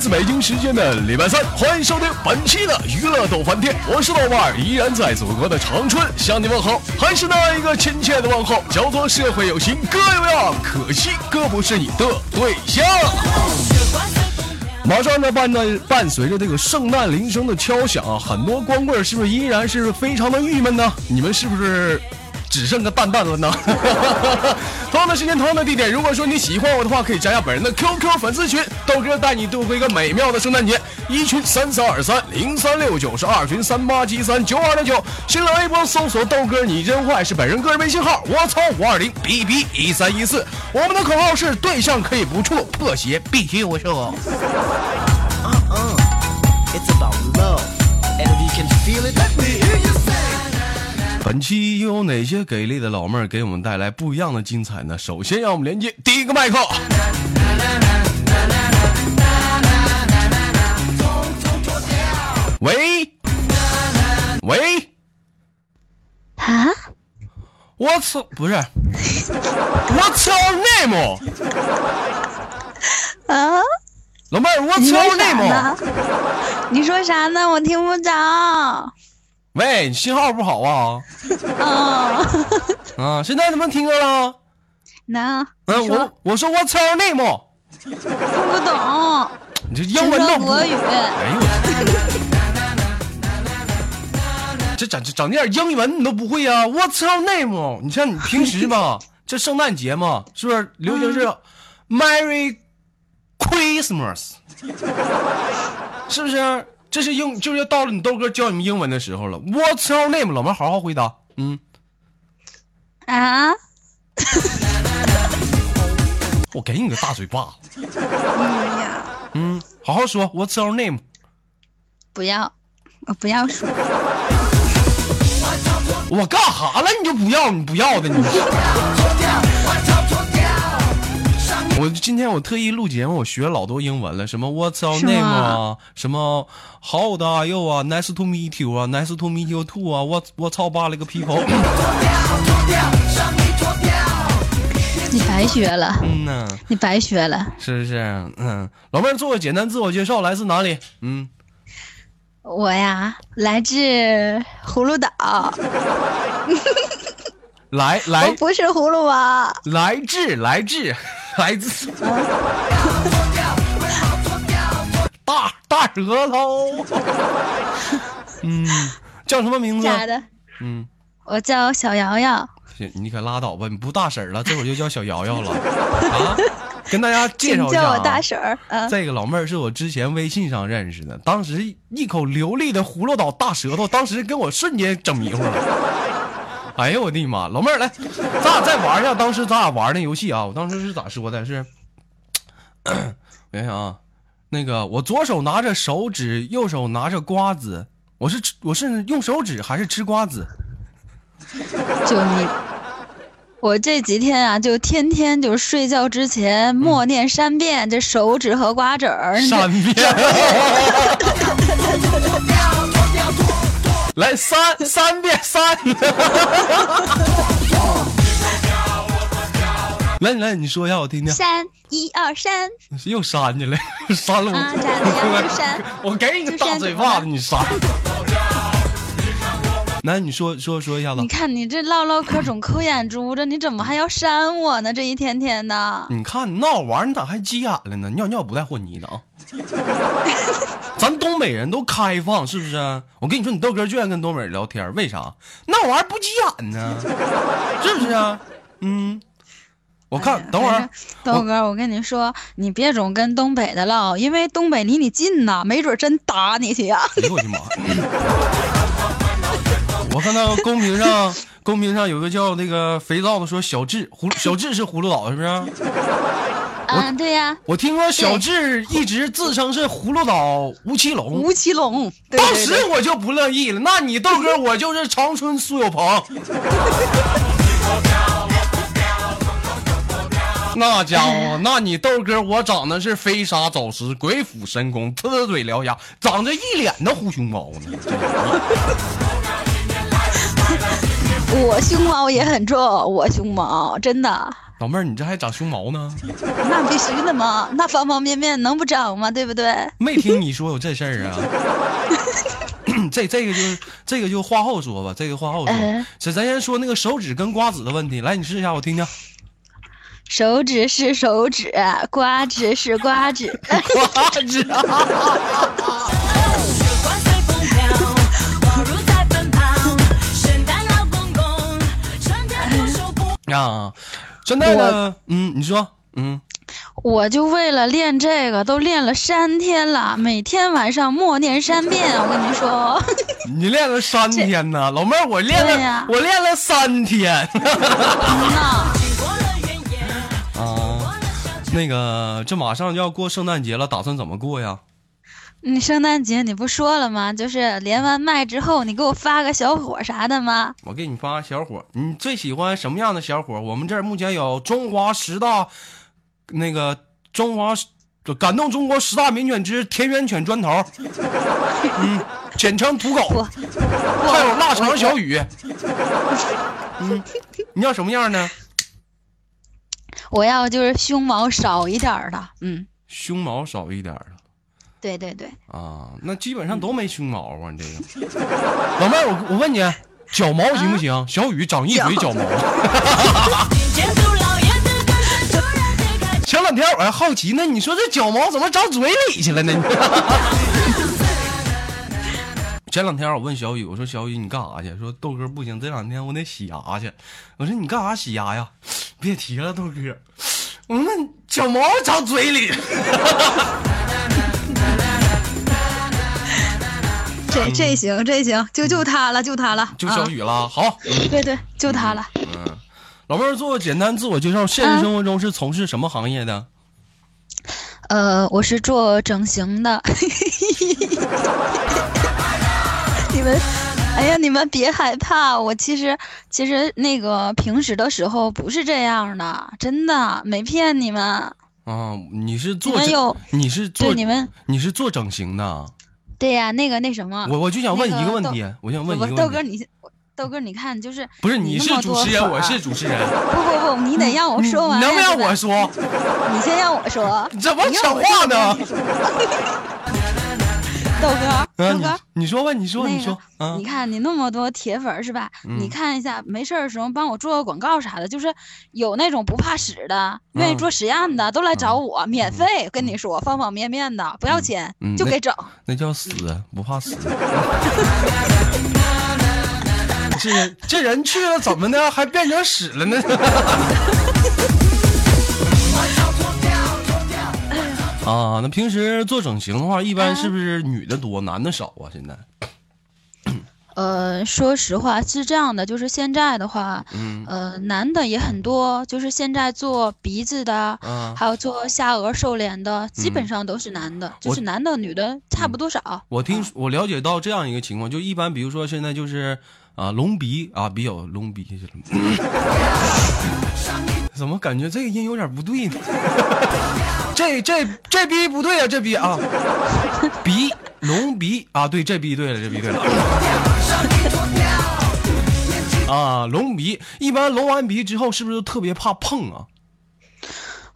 自北京时间的礼拜三，欢迎收听本期的娱乐逗翻天，我是豆瓣儿，依然在祖国的长春向你问好，还是那一个亲切的问候，叫做社会有情哥有样，可惜哥不是你的对象。马上呢，伴着伴随着这个圣诞铃声的敲响啊，很多光棍是不是依然是非常的郁闷呢？你们是不是只剩个蛋蛋了呢？同样的时间，同样的地点，如果说你喜欢我的话，可以加下本人的 QQ 粉丝群，豆哥带你度过一个美妙的圣诞节。一群三三二三零三六九，是二群三八七三九二六九。新浪微博搜索豆哥你真坏，是本人个人微信号。我操五二零 B B 一三一四。我们的口号是对象可以不处，破鞋必须有错。本期又有哪些给力的老妹儿给我们带来不一样的精彩呢？首先，让我们连接第一个麦克。喂，喂，啊？我操，不是，What's your name？啊？老妹儿，What's your name？你说啥呢？我听不着。喂，你信号不好啊？嗯 啊，现在能不能听着了？能？嗯，我我说 What's your name？听不懂。你这英文都不说国语。哎呦我 这整这整点英文你都不会呀、What's your name？你像你平时吧，这圣诞节嘛，是不是流行是 Merry Christmas？是不是？这是英，就是要到了你豆哥教你们英文的时候了。What's your name？老妹儿好好回答。嗯，啊？我给你个大嘴巴子。哎呀，嗯，好好说。What's your name？不要，我不要说。我干哈了？你就不要，你不要的你。我今天我特意录节目，我学了老多英文了，什么 What's your name 啊，什么 How old are you 啊，Nice to meet you 啊，Nice to meet you too 啊，我我操爸了个屁口！你白学了，嗯呐，你白学了。是不是？嗯，老妹儿做个简单自我介绍，来自哪里？嗯，我呀，来自葫芦岛，来来来不是葫芦娃。来自来自来自大大舌头。嗯，叫什么名字？假的，嗯。我叫小瑶瑶。行你可拉倒吧！你不大婶儿了，这会儿就叫小瑶瑶了啊！跟大家介绍一下、啊，叫我大婶儿。嗯，这个老妹儿是我之前微信上认识的，当时一口流利的葫芦岛大舌头，当时跟我瞬间整迷糊了。哎呦我的妈！老妹儿来，咱俩再玩一下当时咱俩玩那游戏啊！我当时是咋说的？是，我想想啊，那个我左手拿着手指，右手拿着瓜子，我是吃我是用手指还是吃瓜子？就你，我这几天啊，就天天就睡觉之前默念三遍这手指和瓜子儿。三遍。来三三遍三。来来，你说一下我听听。三一二三又删去了，删了我。啊，咋的呀？删。我给你个大嘴巴子，你删。来，你说说说一下子你。看你这唠唠嗑总抠眼珠子，你怎么还要删我呢？这一天天的。你看你闹玩，你咋还急眼了呢？尿尿不带和泥的啊！咱东北人都开放，是不是？我跟你说，你豆哥就愿意跟东北人聊天，为啥？那玩意儿不急眼呢？是不是啊？嗯，我看、哎等会儿豆哥，我跟你说，你别总跟东北的唠，因为东北离你近呐，没准真打你去呀。哎呦我的妈！我看到公屏上，公屏上有个叫那个肥皂的说小智葫小智是葫芦岛是不是？啊，对呀，我听说小智一直自称是葫芦岛吴奇隆，吴奇隆。对当时我就不乐意了。那你豆哥，我就是长春苏有朋。那家伙，那你豆哥，我长得是飞沙走石、鬼斧神工、呲嘴獠牙，长着一脸的虎熊猫呢。我胸毛也很重，我胸毛真的，老妹儿，你这还长胸毛呢？那必须的嘛，那方方面面能不长吗？对不对？没听你说有这事儿啊？这这个就这个就话后说吧，这个话后说咱先说那个手指跟瓜子的问题，来你试一下，我听听。手指是手指，瓜子是瓜子。瓜子啊，现在呢，嗯，你说，嗯，我就为了练这个，都练了三天了，每天晚上默念三遍。我跟你说，你练了三天呢，老妹儿，我练了，我练了三天。啊。那个，这马上就要过圣诞节了，打算怎么过呀？你圣诞节你不说了吗？就是连完麦之后，你给我发个小伙啥的吗？我给你发个小伙，你最喜欢什么样的小伙？我们这儿目前有中华十大，那个中华感动中国十大名犬之田园犬砖头，嗯，简称土狗，还有腊肠小雨。嗯，你要什么样呢？我要就是胸毛少一点的，嗯，胸毛少一点的对对对，啊，那基本上都没胸毛啊。你这个 老妹儿，我我问你，脚毛行不行？小雨长一嘴脚毛。前两天我还好奇呢，你说这脚毛怎么长嘴里去了呢？前两天我问小雨，我说小雨你干啥去？说豆哥不行，这两天我得洗牙去。我说你干啥洗牙呀？别提了，豆哥。我说那脚毛长嘴里。这这行这行，就就他了，就他了，就小啊，雨了，好，对对，就他了。嗯，老妹儿做个简单自我介绍，现实生活中是从事什么行业的？呃，我是做整形的。你们，哎呀，你们别害怕，我其实其实那个平时的时候不是这样的，真的没骗你们。啊，你是做你是做对你们，你是做整形的？对呀，那个那什么，我我就想问一个问题，我想问一个问题。豆哥你，豆哥你看，就是不是你是主持人，我是主持人，不不不，你得让我说完能不让我说？你先让我说。你怎么你让我讲话呢说？豆哥，豆哥，你说吧，你说，你说啊你，看你那么多铁粉是吧？嗯你看一下，没事儿的时候帮我做个广告啥的，就是有那种不怕死的，愿意嗯做实验的，都来找我，免费。跟你说，方方面面的，不要钱，就给整。那叫死，不怕死。这这人去了怎么的，还变成屎了呢？啊，那平时做整形的话，一般是不是女的多，男的少啊？现在，呃，说实话是这样的，就是现在的话，嗯。呃，男的也很多，就是现在做鼻子的，啊，还有做下颚瘦脸的，基嗯。本上都是男的，就是男的女的差不多少。我听啊我了解到这样一个情况，就一般比如说现在就是啊隆鼻啊比较隆鼻去了，怎么感觉这个音有点不对呢？这这这逼不对啊，这逼啊，鼻隆鼻啊，对，这逼对了，这逼对了。啊，隆鼻一般隆完鼻之后，是不是都特别怕碰啊？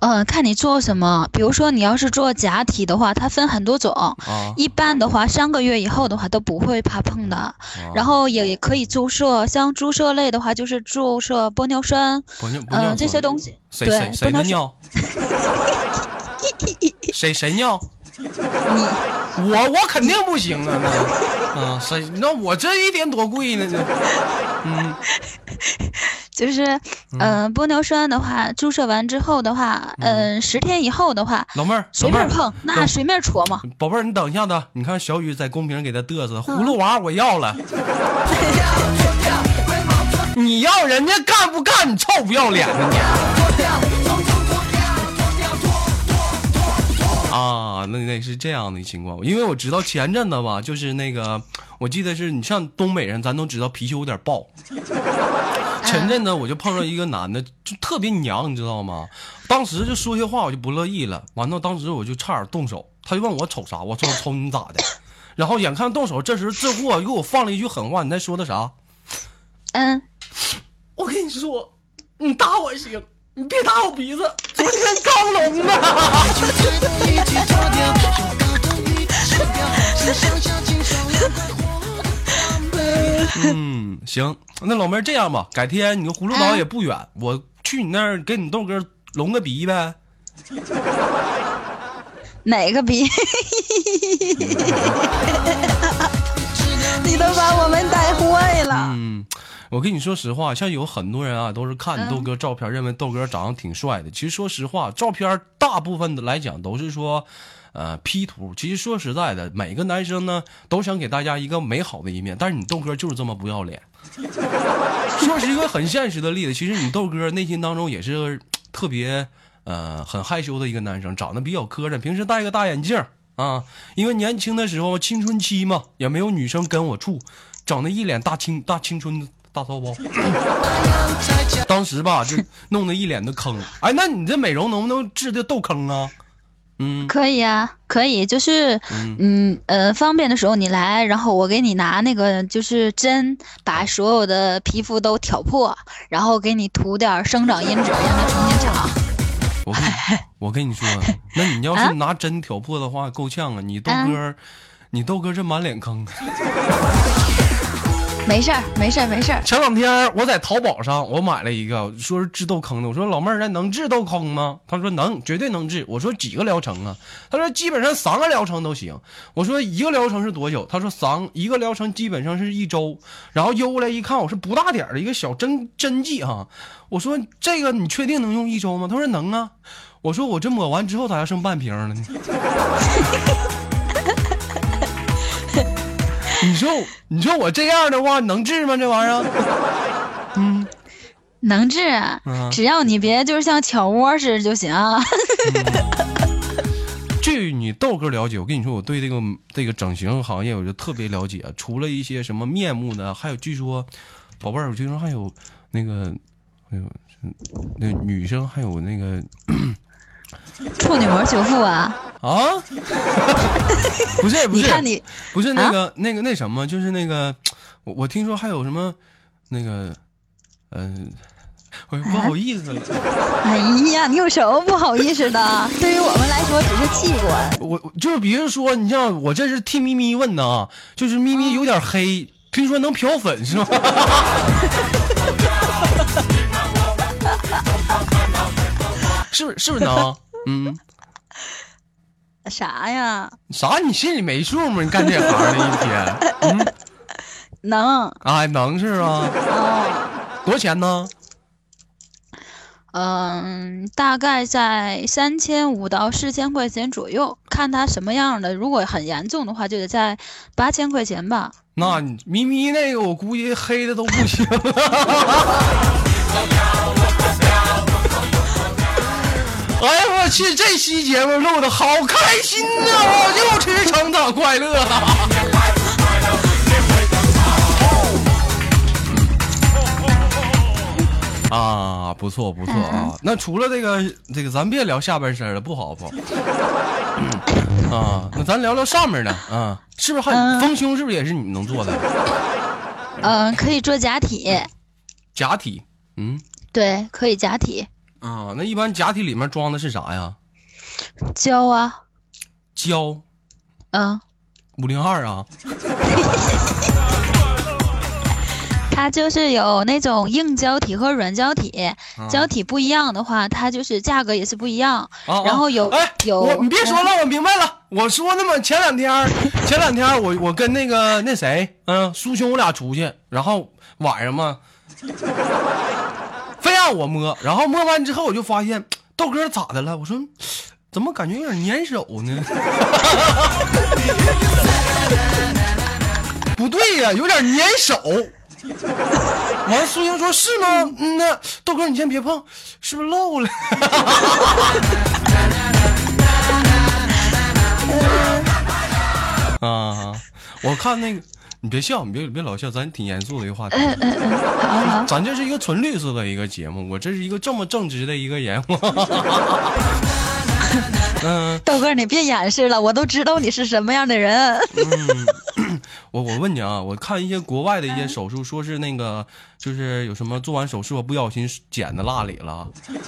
嗯，看你做什么，比如说你要是做假体的话，它分很多种。啊，一般的话，三个月以后的话都不会怕碰的。啊然后也也可以注射，像注射类的话，就是注射玻尿酸，嗯、这些东西。对谁谁，谁玻尿酸。的尿？谁谁尿？你我我肯定不行啊！那，啊，谁？那我这一点多贵呢？这，嗯，就是，嗯、玻尿酸的话，注射完之后的话，嗯、十天以后的话，老妹儿，随便碰，那随便戳嘛。宝贝儿，你等一下子，你看小雨在公屏给他嘚瑟，葫芦娃我要了。你要人家干不干？你臭不要脸的你！啊，那那是这样的情况，因为我知道前阵子吧，就是那个，我记得是你像东北人，咱都知道脾气有点暴。前阵子我就碰到一个男的，就特别娘，你知道吗？当时就说些话我就不乐意了，完了当时我就差点动手，他就问我瞅啥，我说瞅你咋的？然后眼看动手，这时这货又给我放了一句狠话，你在说的啥？嗯，我跟你说，你打我行，你别打我鼻子。昨天刚聋的。嗯，行，那老妹儿这样吧，改天你个葫芦岛也不远，我去你那儿给你豆哥隆个鼻呗。哪个鼻？你都把我们带坏了。嗯，我跟你说实话，像有很多人啊，都是看豆哥照片，认为豆哥长得挺帅的。其实说实话，照片大部分的来讲都是说，呃，P 图。其实说实在的，每个男生呢都想给大家一个美好的一面，但是你豆哥就是这么不要脸。说是一个很现实的例子，其实你豆哥内心当中也是特别呃很害羞的一个男生，长得比较磕碜，平时戴个大眼镜啊，因为年轻的时候青春期嘛，也没有女生跟我处，长得一脸大青大青春大骚包。当时吧，就弄得一脸的坑。哎，那你这美容能不能治这痘坑啊？嗯可以啊，可以，就是，嗯呃，方便的时候你来，然后我给你拿那个就是针，把所有的皮肤都挑破，然后给你涂点生长因子，让它重新长。我跟你我跟你说，那你要是拿针挑破的话，够呛啊！你豆哥，你豆哥这满脸坑。没事儿，没事儿，没事儿。前两天我在淘宝上我买了一个，说是治痘坑的。我说老妹儿，那能治痘坑吗？她说能，绝对能治。我说几个疗程啊？她说基本上三个疗程都行。我说一个疗程是多久？她说三一个疗程基本上是一周。然后邮过来一看，我说不大点儿的一个小针针剂哈。我说这个你确定能用一周吗？她说能啊。我说我这抹完之后咋还剩半瓶了呢？你说你说我这样的话能治吗？这玩意儿？嗯能治，嗯只要你别就是像巧窝似的就行。据你豆哥了解，我跟你说，我对这个这个整形行业我就特别了解。除了一些什么面目的，还有据说，宝贝儿，我听说还有那个，还有那个女生还有那个处女膜修复啊，啊，不是不是你看你不是那个、那个那什么，就是那个我我听说还有什么那个嗯、我不好意思了。哎呀，你有什么不好意思的？对于我们来说只是器官。我我就是比如说，你像我这是替咪咪问的啊，就是咪咪有点黑，听说能漂粉是吗？是不是是不是能？嗯，啥呀？啥？你心里没数吗？你干这行的一天，嗯，能，啊，能是吧？哦，多少钱呢？嗯，大概在三千五到四千块钱左右，看他什么样的。如果很严重的话，就得在八千块钱吧。那咪咪那个，我估计黑的都不行了。哎呀，我去！这期节目录的好开心呐、我又吃成长快乐了。啊，不错不错啊！那除了这个这个，咱别聊下半身了，不好不好。啊，那咱聊聊上面的啊，是不是还嗯丰胸？是不是也是你能做的？嗯，可以做假体，假体，嗯对，可以假体，啊，那一般假体里面装的是啥呀？胶啊，胶嗯，五零二啊？它就是有那种硬胶体和软胶体，啊胶体不一样的话，它就是价格也是不一样。啊然后有哎，有我你别说了，我明白了。我说那么前两天，前两天我我跟那个那谁，嗯，苏兄我俩出去，然后晚上嘛，非让我摸，然后摸完之后我就发现豆哥咋的了？我说怎么感觉有点粘手呢？不对呀、有点粘手。完了，苏英说：“是吗？嗯那豆哥你先别碰，是不是漏了？” 啊，我看那个，你别笑，你别别老笑，咱挺严肃的一个话题。咱这是一个纯绿色的一个节目，我这是一个这么正直的一个人。嗯，豆哥，你别掩饰了，我都知道你是什么样的人。我我问你啊，我看一些国外的一些手术，说是那个就是有什么做完手术不小心剪的蜡里了，啊手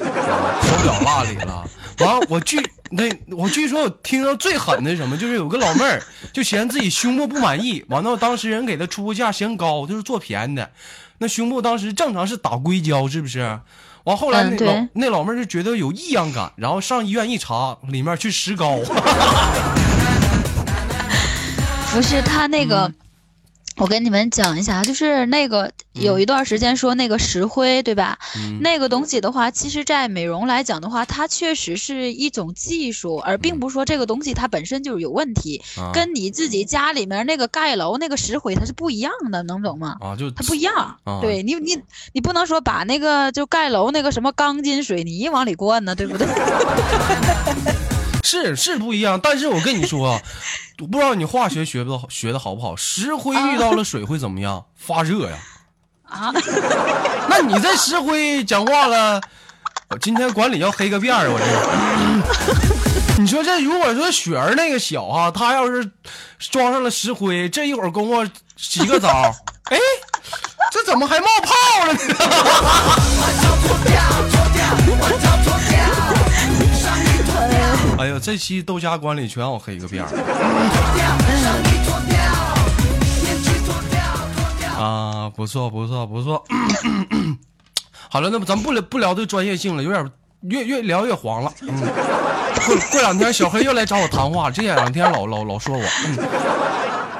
表蜡里了。完了，我据那我据说我听到最狠的是什么，就是有个老妹儿就嫌自己胸部不满意，完了当时人给她出个价嫌高，就是做便宜的。那胸部当时正常是打硅胶，是不是？完后来那老、嗯那老妹儿就觉得有异样感，然后上医院一查，里面去石膏。不是他那个，嗯我跟你们讲一下，就是那个有一段时间说那个石灰，对吧？嗯那个东西的话，其实，在美容来讲的话，它确实是一种技术，而并不是说这个东西它本身就是有问题，啊跟你自己家里面那个盖楼那个石灰它是不一样的，能懂吗？啊，就它不一样，啊对你你你不能说把那个就盖楼那个什么钢筋水泥往里灌呢，对不对？是是不一样，但是我跟你说啊，我不知道你化学学不学的好不好，石灰遇到了水会怎么样？发热呀。啊，那你这石灰讲话了，我今天管理要黑个遍儿，我这。你说这如果说雪儿那个小哈、他要是装上了石灰，这一会儿功夫洗个澡，哎，这怎么还冒泡了呢？哎呀，这期豆家管理全让我黑个遍儿。啊，不错不错不错。好了，那么咱们不聊不聊这专业性了，有点越越聊越黄了。嗯，过过两天小黑又来找我谈话，这两天老老老说我。嗯，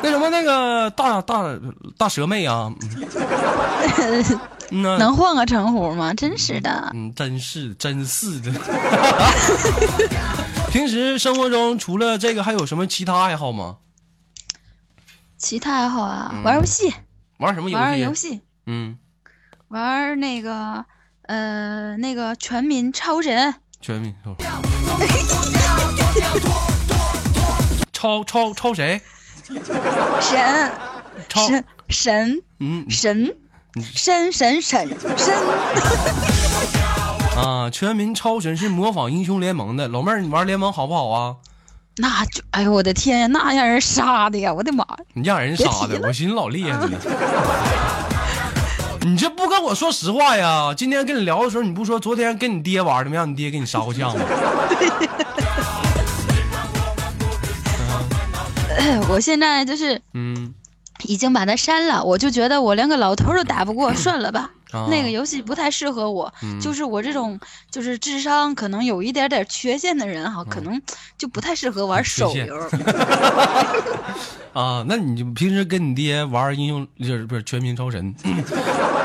那什么那个大大大蛇妹啊，嗯能换个称呼吗？真是的。嗯，真是真是的。平时生活中除了这个，还有什么其他爱好吗？其他爱好啊，玩游戏，玩什么游戏？玩游戏，嗯，玩那个呃那个全民超神，全民 超超超谁？神。超。神神。嗯。神。神神神神，啊，全民超神是模仿英雄联盟的。老妹儿，你玩联盟好不好啊？那就哎呦我的天呀，那让人杀的呀，我的妈呀！你让人杀的，我寻思老厉害了呢。你这不跟我说实话呀？今天跟你聊的时候，你不说昨天跟你爹玩的吗？让你爹给你杀过将吗？我现在就是嗯，已经把他删了，我就觉得我连个老头都打不过，算了吧。啊那个游戏不太适合我，嗯就是我这种就是智商可能有一点点缺陷的人哈，可能就不太适合玩手游。啊，那你就平时跟你爹玩英雄就是不是全民超神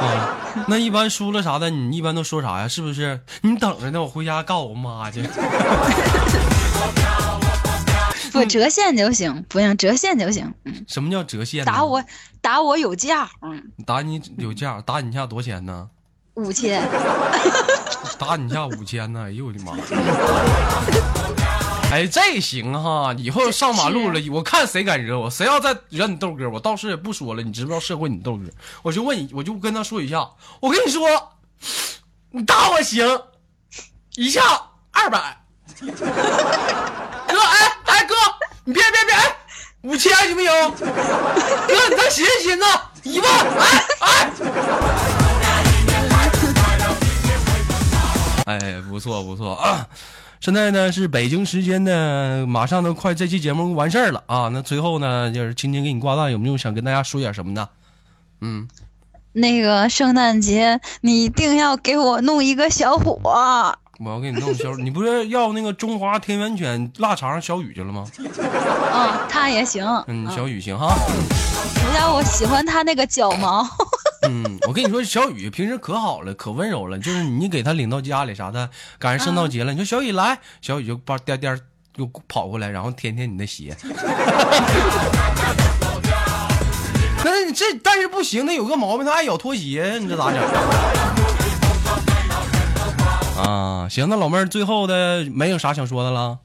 啊？那一般输了啥的，你一般都说啥呀？是不是？你等着呢，我回家告我妈去。不折现就行，不用折现就行。嗯，什么叫折现？打我打我有价，嗯，打你有价，打你下多少钱呢？五千。打你下五千呢！哎呦我的妈！哎，这行哈！以后上马路了，我看谁敢惹我，谁要再惹你豆哥，我倒是也不说了。你知不知道社会你豆哥？我就问你，我就跟他说一下，我跟你说，你打我行，一下二百。你别别别，哎，五千行不行？哥，你再寻思寻思，一万，哎哎。哎，不错不错啊！现在呢是北京时间呢，马上都快这期节目完事儿了啊。那最后呢，就是青青给你挂断，有没有想跟大家说点什么呢？嗯，那个圣诞节你一定要给我弄一个小火，我要给你弄小，你不是要那个中华田园犬腊肠小雨去了吗？啊，他也行。嗯，小雨行哈。主要我喜欢他那个脚毛。嗯，我跟你说，小雨平时可好了，可温柔了。就是你给他领到家里啥的，赶上圣诞节了，你说小雨来，小雨就叭颠颠就跑过来，然后舔舔你的鞋。那你这但是不行，那有个毛病，他爱咬拖鞋，你这咋整？啊，行，那老妹儿最后的没有啥想说的了。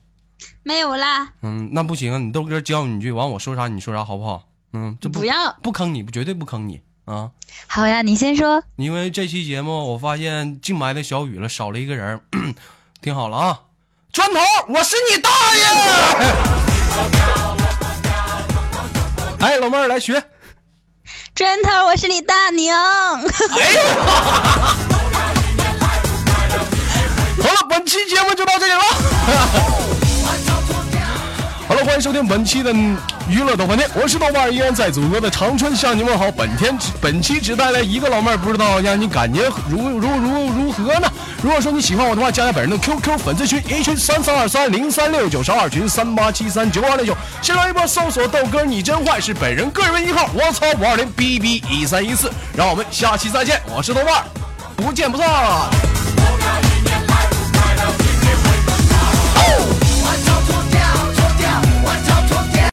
没有啦，嗯，那不行，你豆哥教你一句，完我说啥你说啥，好不好？嗯，这不不要。不坑你，绝对不坑你啊。好呀，你先说。因为这期节目我发现净埋汰小雨了，少了一个人儿，听好了啊！砖头，我是你大爷！哎，老妹儿来学。砖头，我是你大娘。哎呦！本期节目就到这里了。好了，欢迎收听本期的娱乐豆瓣天，我是豆瓣，依然在祖国的长春向你问好。本天本期只带来一个老妹儿，不知道让你感觉如如如如何呢？如果说你喜欢我的话，加下本人的 QQ 粉丝群，一群三三二三零三六九，少二群三八七三九二六九。新浪微博搜索豆哥你真坏，是本人个人微信号，我操五二零 bb 一三一四。让我们下期再见，我是豆瓣，不见不散。